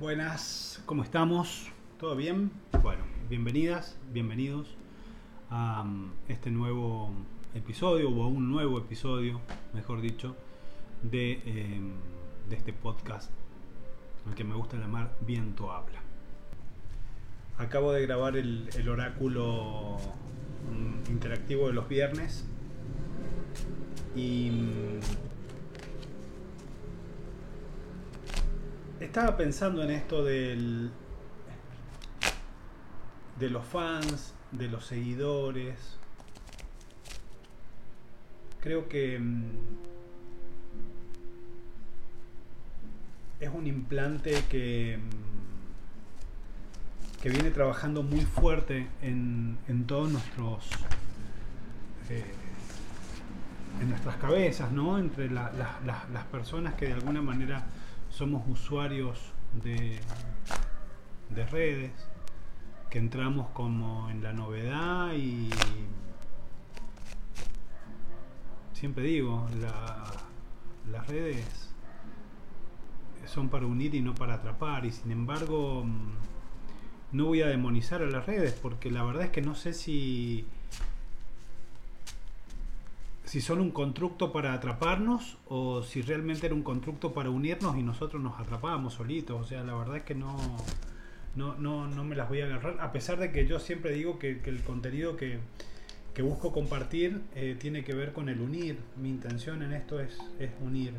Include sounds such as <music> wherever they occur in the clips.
Buenas, ¿cómo estamos? ¿Todo bien? Bueno, bienvenidas, bienvenidos a um, este nuevo episodio, o a un nuevo episodio, mejor dicho, de, em, de este podcast, al que me gusta llamar Viento Habla. Acabo de grabar el, el oráculo mm, interactivo de los viernes y estaba pensando en esto del de los fans, de los seguidores. Creo que mm, es un implante que, mm, que viene trabajando muy fuerte en, en todos nuestros eh, en nuestras cabezas, ¿no? Entre la- la- la- las personas que de alguna manera somos usuarios de, de redes, que entramos como en la novedad y siempre digo, la- las redes son para unir y no para atrapar y sin embargo mm, no voy a demonizar a las redes porque la verdad es que no sé si si son un constructo para atraparnos o si realmente era un constructo para unirnos y nosotros nos atrapábamos solitos. O sea, la verdad es que no, no, no, no me las voy a agarrar. A pesar de que yo siempre digo que, que el contenido que, que busco compartir eh, tiene que ver con el unir. Mi intención en esto es, es unir.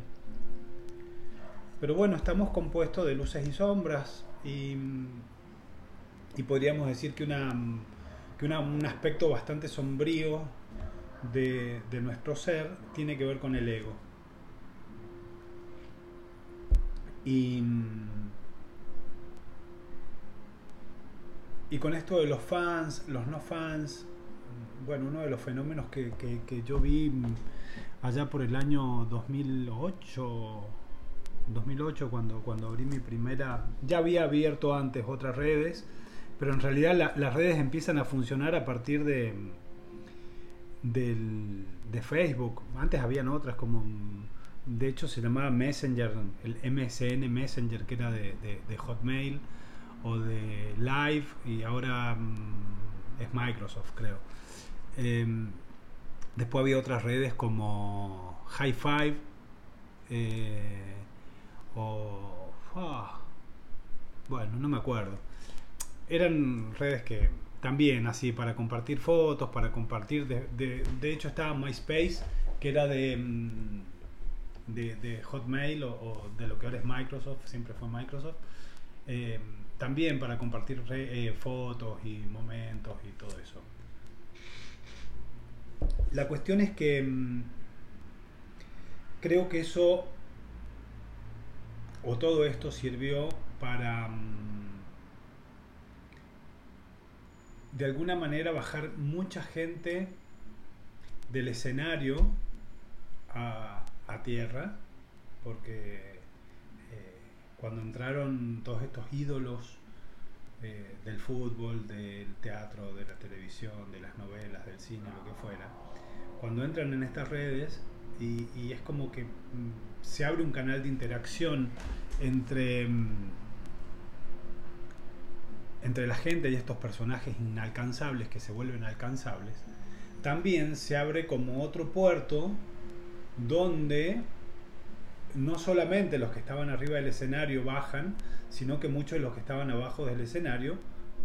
Pero bueno, estamos compuestos de luces y sombras y, y podríamos decir que, una, que una- un aspecto bastante sombrío de, de nuestro ser tiene que ver con el ego. Y, y con esto de los fans, los no fans, bueno, uno de los fenómenos que, que- yo vi allá por el año 2008, 2008 cuando, cuando abrí mi primera, ya había abierto antes otras redes, pero en realidad la- las redes empiezan a funcionar a partir de, del, de Facebook. Antes habían otras como, de hecho se llamaba Messenger, el MSN Messenger que era de, de- de Hotmail o de Live y ahora mm, es Microsoft creo. Em, después había otras redes como High Five eh, o... ah, bueno, no me acuerdo. Eran redes que también así para compartir fotos, para compartir... De, de, de hecho estaba MySpace, que era de, mm, de, Hotmail o, de lo que ahora es Microsoft, siempre fue Microsoft. Eh, también para compartir eh, fotos y momentos y todo eso. La cuestión es que mm, creo que eso o todo esto sirvió para mm, de alguna manera bajar mucha gente del escenario a, tierra porque eh, cuando entraron todos estos ídolos eh, del fútbol, del teatro, de la televisión, de las novelas, del cine, lo que fuera, cuando entran en estas redes y, y es como que mm, se abre un canal de interacción entre, mm, entre la gente y estos personajes inalcanzables que se vuelven alcanzables, también se abre como otro puerto donde no solamente los que estaban arriba del escenario bajan, sino que muchos de los que estaban abajo del escenario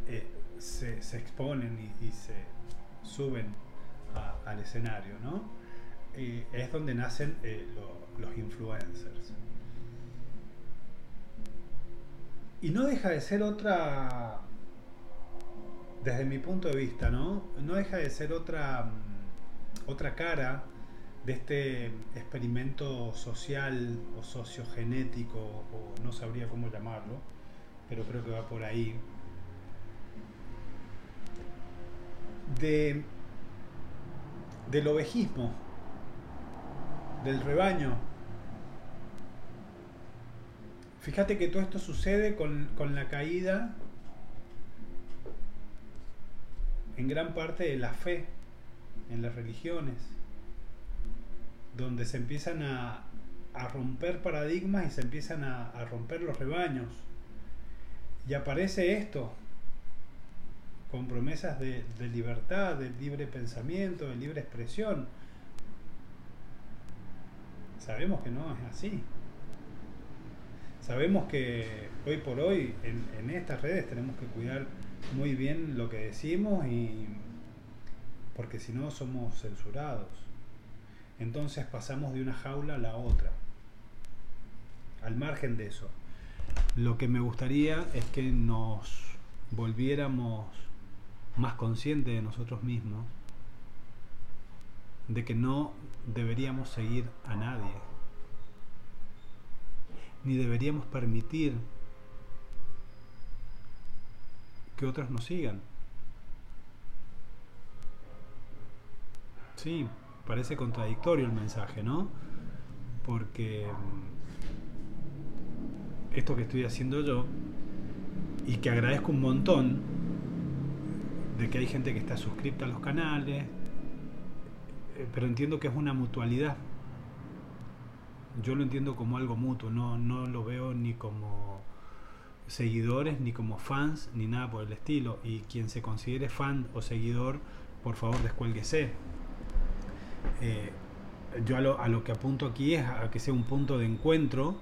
eh, se, exponen y, se suben al escenario, ¿no? Es donde nacen eh, lo- los influencers. Y no deja de ser otra, desde mi punto de vista, ¿no? No deja de ser otra, mm, otra cara de este experimento social o sociogenético, o no sabría cómo llamarlo, pero creo que va por ahí, de, del ovejismo, del rebaño. Fíjate que todo esto sucede con, con la caída en gran parte de la fe en las religiones donde se empiezan a, a romper paradigmas y se empiezan a, a romper los rebaños. Y aparece esto, con promesas de, de libertad, de libre pensamiento, de libre expresión. Sabemos que no es así. Sabemos que hoy por hoy en, en estas redes tenemos que cuidar muy bien lo que decimos y porque si no somos censurados. Entonces pasamos de una jaula a la otra. Al margen de eso, lo que me gustaría es que nos volviéramos más conscientes de nosotros mismos, de que no deberíamos seguir a nadie, ni deberíamos permitir que otros nos sigan. Sí, parece contradictorio el mensaje, ¿no? Porque mm, esto que estoy haciendo yo, y que agradezco un montón, de que hay gente que está suscripta a los canales, eh, pero entiendo que es una mutualidad. Yo lo entiendo como algo mutuo, no, no lo veo ni como seguidores, ni como fans, ni nada por el estilo. Y quien se considere fan o seguidor, por favor descuélguese. Eh, yo a lo, a lo, que apunto aquí es a que sea un punto de encuentro,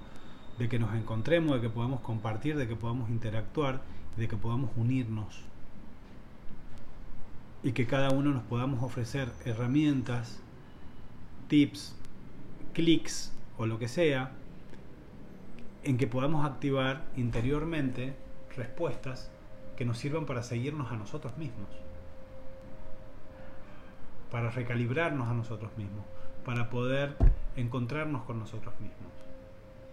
de que nos encontremos, de que podamos compartir, de que podamos interactuar, de que podamos unirnos. Y que cada uno nos podamos ofrecer herramientas, tips, clics o lo que sea, en que podamos activar interiormente respuestas que nos sirvan para seguirnos a nosotros mismos para recalibrarnos a nosotros mismos, para poder encontrarnos con nosotros mismos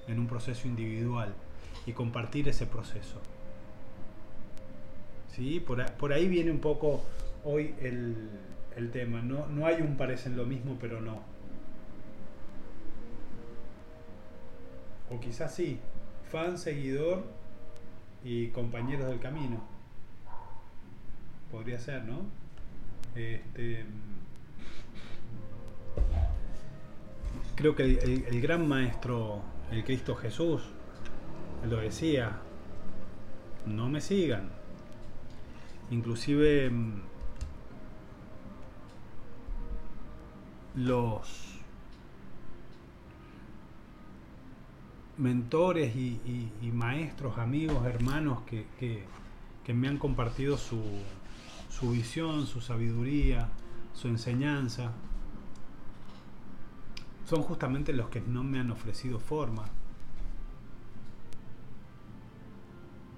en un proceso individual y compartir ese proceso. ¿Sí? Por, ahí viene un poco hoy el, tema. No, no hay un parecen lo mismo, pero no. O quizás sí, fan, seguidor y compañeros del camino. Podría ser, ¿no? Este, creo que el, gran maestro, el Cristo Jesús, lo decía, no me sigan. Inclusive mm, los mentores y, maestros, amigos, hermanos que, que, me han compartido su, su visión, su sabiduría, su enseñanza, son justamente los que no me han ofrecido forma.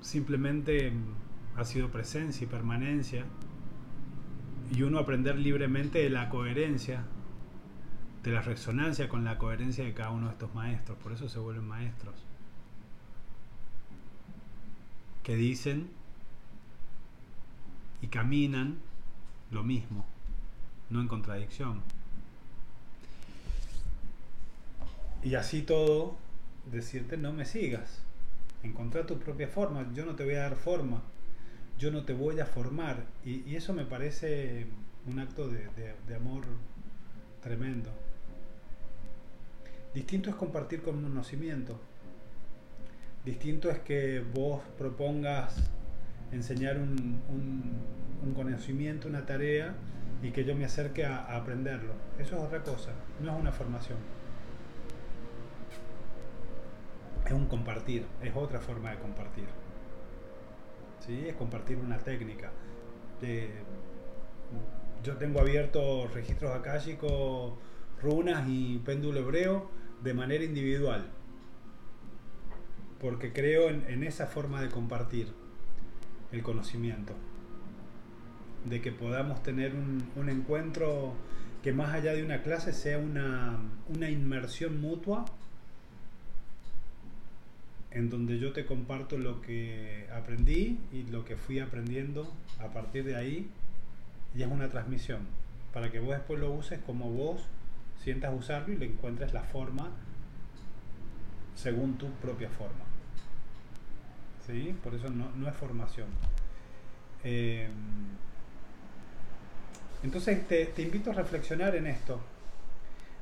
Simplemente ha sido presencia y permanencia y uno aprender libremente de la coherencia, de la resonancia con la coherencia de cada uno de estos maestros. Por eso se vuelven maestros. Que dicen y caminan lo mismo, no en contradicción. Y así todo, decirte no me sigas. Encontrar tu propia forma. Yo no te voy a dar forma. Yo no te voy a formar. Y, eso me parece un acto de, de, amor tremendo. Distinto es compartir con conocimiento. Distinto es que vos propongas enseñar un, conocimiento, una tarea, y que yo me acerque a aprenderlo. Eso es otra cosa, no es una formación. es un compartir, es otra forma de compartir. ¿Sí? Es compartir una técnica. yo tengo abiertos registros akáshicos, runas y péndulo hebreo de manera individual. Porque creo en, esa forma de compartir el conocimiento. De que podamos tener un, encuentro que más allá de una clase sea una, una inmersión mutua en donde yo te comparto lo que aprendí y lo que fui aprendiendo a partir de ahí. Y es una transmisión, para que vos después lo uses como vos sientas usarlo y le encuentres la forma según tu propia forma. ¿Sí? Por eso no, es formación. Eh, entonces te, te invito a reflexionar en esto.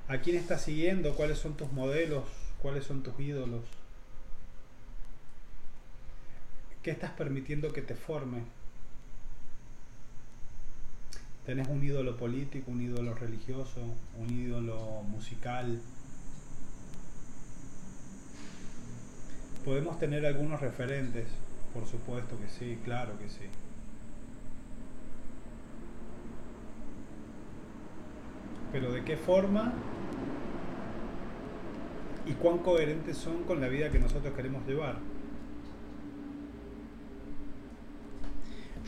¿A quién estás siguiendo? ¿Cuáles son tus modelos? ¿Cuáles son tus ídolos? ¿Qué estás permitiendo que te forme? Tenés un ídolo político, un ídolo religioso, un ídolo musical. Podemos tener algunos referentes, por supuesto que sí, claro que sí. Pero ¿de qué forma? ¿Y cuán coherentes son con la vida que nosotros queremos llevar?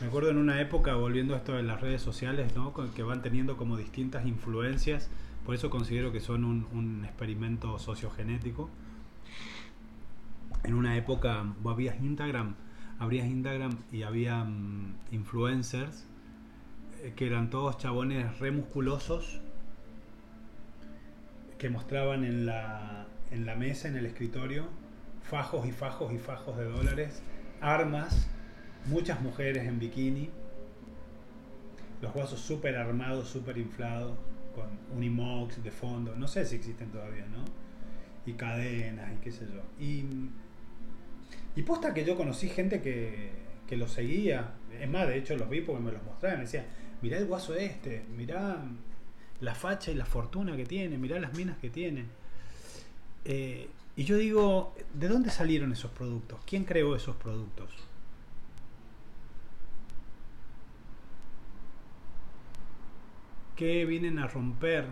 Me acuerdo en una época, volviendo a esto de las redes sociales, ¿no? que van teniendo como distintas influencias, por eso considero que son un, experimento sociogenético. En una época, había Instagram, abrías Instagram y había mm, influencers eh, que eran todos chabones re musculosos que mostraban en la, en la mesa, en el escritorio, fajos y fajos y fajos de dólares, armas, muchas mujeres en bikini, los vasos súper armados, súper inflados, con unimox de fondo, no sé si existen todavía, ¿no? Y cadenas y qué sé yo. Y, posta que yo conocí gente que, que lo seguía, es más, de hecho los vi porque me los mostraban, me decía, mirá el guaso este, mirá la facha y la fortuna que tiene, mirá las minas que tiene. Eh, y yo digo, ¿de dónde salieron esos productos? ¿Quién creó esos productos? ¿Qué vienen a romper?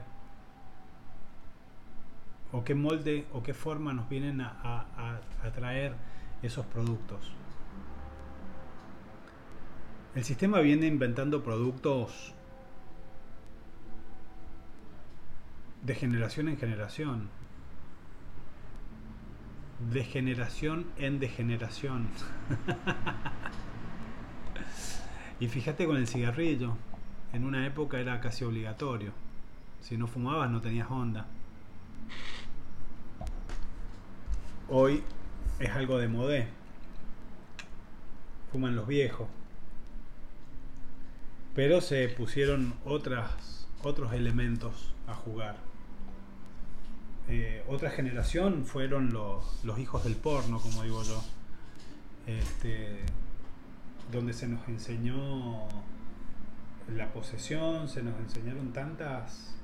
¿O qué molde o qué forma nos vienen a, a traer esos productos? El sistema viene inventando productos de generación en generación de generación en degeneración. <laughs> y fíjate con el cigarrillo, en una época era casi obligatorio. Si no fumabas no tenías onda. Hoy es algo de modé. Fuman los viejos. Pero se pusieron otras, otros elementos a jugar. Eh, otra generación fueron los, los, hijos del porno, como digo yo, este, donde se nos enseñó la posesión, se nos enseñaron tantas,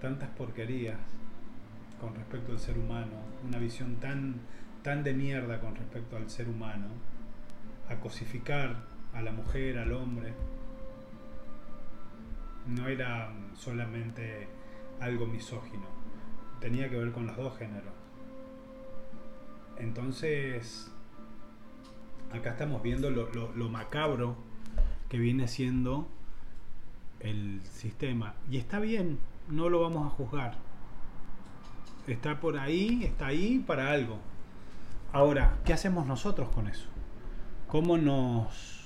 tantas porquerías con respecto al ser humano, una visión tan, tan de mierda con respecto al ser humano, a cosificar a la mujer, al hombre no era solamente algo misógino, tenía que ver con los dos géneros. Entonces, acá estamos viendo lo, macabro que viene siendo el sistema. Y está bien, no lo vamos a juzgar. Está por ahí, está ahí para algo. Ahora, ¿qué hacemos nosotros con eso? ¿Cómo nos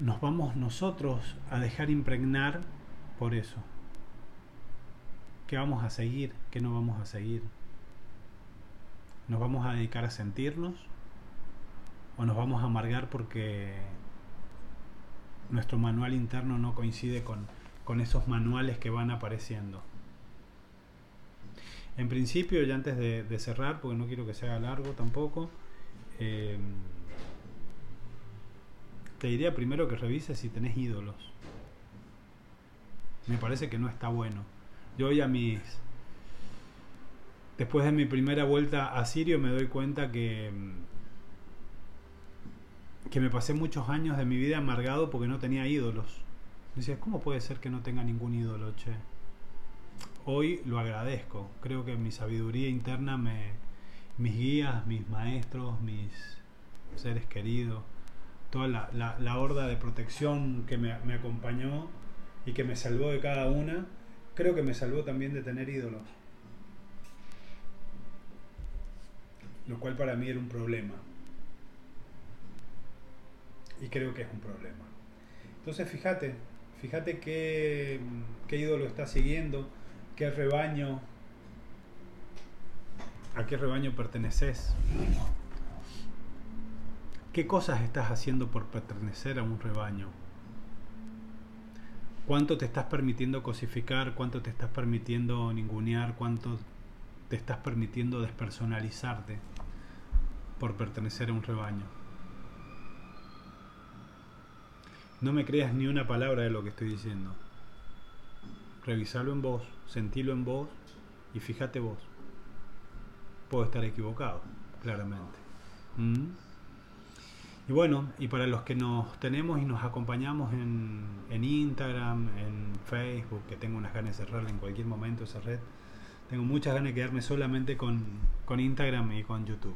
nos vamos nosotros a dejar impregnar por eso. ¿Qué vamos a seguir? ¿Qué no vamos a seguir? ¿Nos vamos a dedicar a sentirnos? ¿O nos vamos a amargar porque nuestro manual interno no coincide con, con esos manuales que van apareciendo? En principio, ya antes de, cerrar, porque no quiero que sea largo tampoco, eh, te diría primero que revises si tenés ídolos. Me parece que no está bueno. Yo hoy a mis... Después de mi primera vuelta a Sirio me doy cuenta que... Que me pasé muchos años de mi vida amargado porque no tenía ídolos. Decías, ¿cómo puede ser que no tenga ningún ídolo, che? Hoy lo agradezco. Creo que mi sabiduría interna me... Mis guías, mis maestros, mis seres queridos toda la, la, horda de protección que me, me, acompañó y que me salvó de cada una, creo que me salvó también de tener ídolos. Lo cual para mí era un problema. Y creo que es un problema. Entonces fíjate, fíjate qué, qué ídolo está siguiendo, qué rebaño, a qué rebaño perteneces. ¿Qué cosas estás haciendo por pertenecer a un rebaño? ¿Cuánto te estás permitiendo cosificar? ¿Cuánto te estás permitiendo ningunear? ¿Cuánto te estás permitiendo despersonalizarte por pertenecer a un rebaño. No me creas ni una palabra de lo que estoy diciendo. Revisalo en vos, sentilo en vos y fíjate vos. Puedo estar equivocado, claramente. ¿Mm? Y bueno, y para los que nos tenemos y nos acompañamos en, en Instagram, en Facebook, que tengo unas ganas de cerrar en cualquier momento esa red, tengo muchas ganas de quedarme solamente con, con Instagram y con YouTube.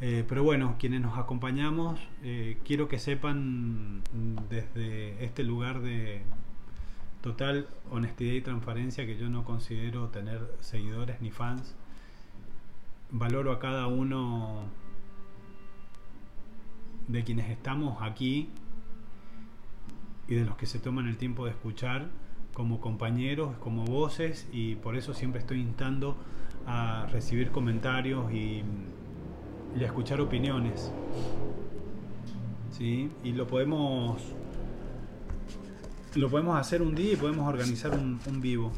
Eh, pero bueno, quienes nos acompañamos, eh, quiero que sepan desde este lugar de total honestidad y transparencia que yo no considero tener seguidores ni fans. Valoro a cada uno de quienes estamos aquí y de los que se toman el tiempo de escuchar como compañeros, como voces y por eso siempre estoy instando a recibir comentarios y, a escuchar opiniones. ¿Sí? Y lo podemos lo podemos hacer un día y podemos organizar un, vivo.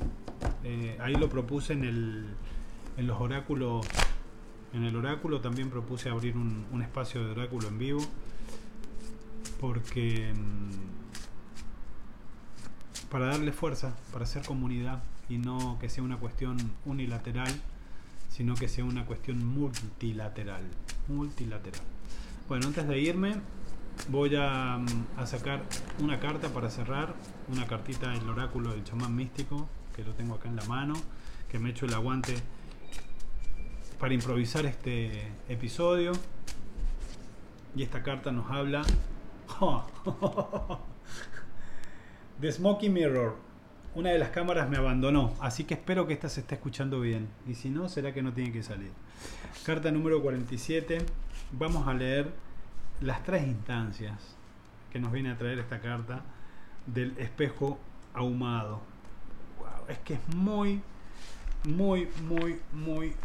Eh, ahí lo propuse en, el, en los oráculos en el oráculo también propuse abrir un, espacio de oráculo en vivo porque mm, para darle fuerza, para hacer comunidad y no que sea una cuestión unilateral, sino que sea una cuestión multilateral, multilateral. Bueno, antes de irme voy a, mm, sacar una carta para cerrar, una cartita del oráculo del chamán místico, que lo tengo acá en la mano, que me he hecho el aguante para improvisar este episodio. Y esta carta nos habla <laughs> The Smoky Mirror. Una de las cámaras me abandonó, así que espero que esta se esté escuchando bien. Y si no, será que no tiene que salir. Carta número 47. Vamos a leer las tres instancias que nos viene a traer esta carta del espejo ahumado. es que es muy, muy, muy, muy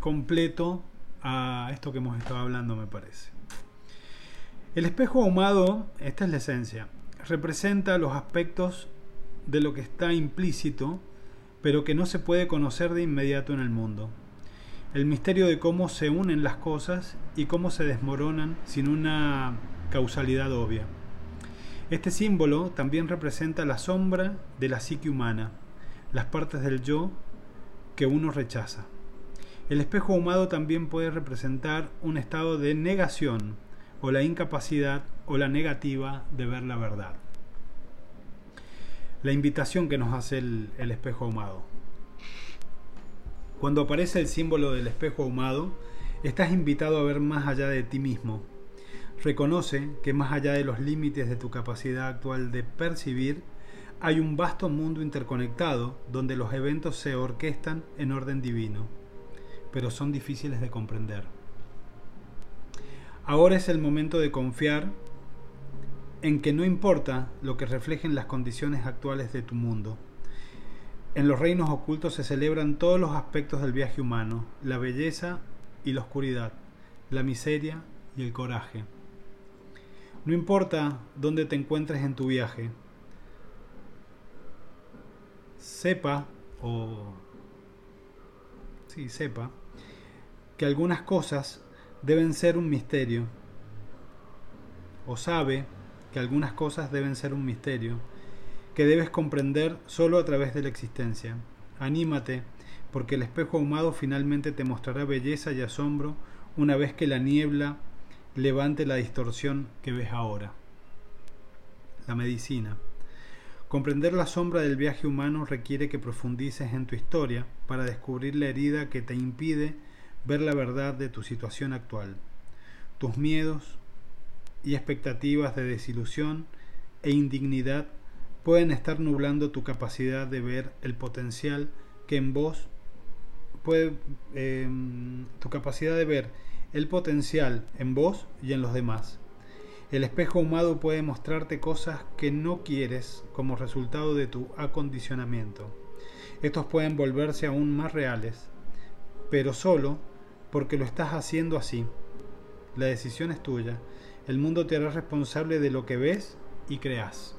completo a esto que hemos estado hablando, me parece. El espejo ahumado, esta es la esencia, representa los aspectos de lo que está implícito, pero que no se puede conocer de inmediato en el mundo. El misterio de cómo se unen las cosas y cómo se desmoronan sin una causalidad obvia. Este símbolo también representa la sombra de la psique humana, las partes del yo que uno rechaza. El espejo ahumado también puede representar un estado de negación o la incapacidad o la negativa de ver la verdad. La invitación que nos hace el, espejo ahumado. Cuando aparece el símbolo del espejo ahumado, estás invitado a ver más allá de ti mismo. Reconoce que más allá de los límites de tu capacidad actual de percibir, hay un vasto mundo interconectado donde los eventos se orquestan en orden divino pero son difíciles de comprender. Ahora es el momento de confiar en que no importa lo que reflejen las condiciones actuales de tu mundo. En los reinos ocultos se celebran todos los aspectos del viaje humano, la belleza y la oscuridad, la miseria y el coraje. No importa dónde te encuentres en tu viaje, sepa o sí, sepa que algunas cosas deben ser un misterio, o sabe que algunas cosas deben ser un misterio, que debes comprender solo a través de la existencia. Anímate, porque el espejo ahumado finalmente te mostrará belleza y asombro una vez que la niebla levante la distorsión que ves ahora. La medicina. Comprender la sombra del viaje humano requiere que profundices en tu historia para descubrir la herida que te impide ver la verdad de tu situación actual, tus miedos y expectativas de desilusión e indignidad pueden estar nublando tu capacidad de ver el potencial que en vos puede em, tu capacidad de ver el potencial en vos y en los demás. El espejo ahumado puede mostrarte cosas que no quieres como resultado de tu acondicionamiento. Estos pueden volverse aún más reales, pero solo porque lo estás haciendo así. La decisión es tuya. El mundo te hará responsable de lo que ves y creas.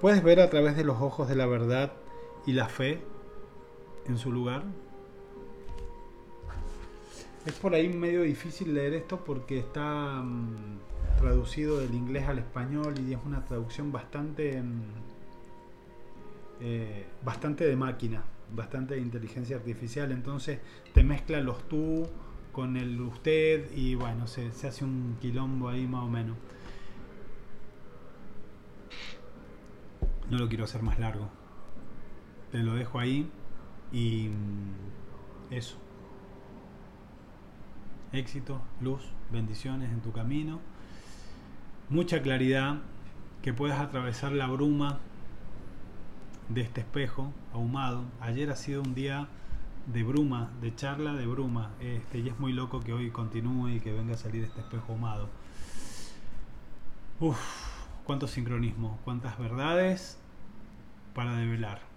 Puedes ver a través de los ojos de la verdad y la fe en su lugar. Es por ahí medio difícil leer esto porque está mm, traducido del inglés al español y es una traducción bastante, mm, eh, bastante de máquina, bastante de inteligencia artificial. Entonces te mezcla los tú con el usted y bueno, se, se hace un quilombo ahí más o menos. No lo quiero hacer más largo. Te lo dejo ahí y mm, eso. Éxito, luz, bendiciones en tu camino. Mucha claridad, que puedas atravesar la bruma de este espejo ahumado. Ayer ha sido un día de bruma, de charla de bruma. Este, y es muy loco que hoy continúe y que venga a salir este espejo ahumado. Uf, cuánto sincronismo, cuántas verdades para develar.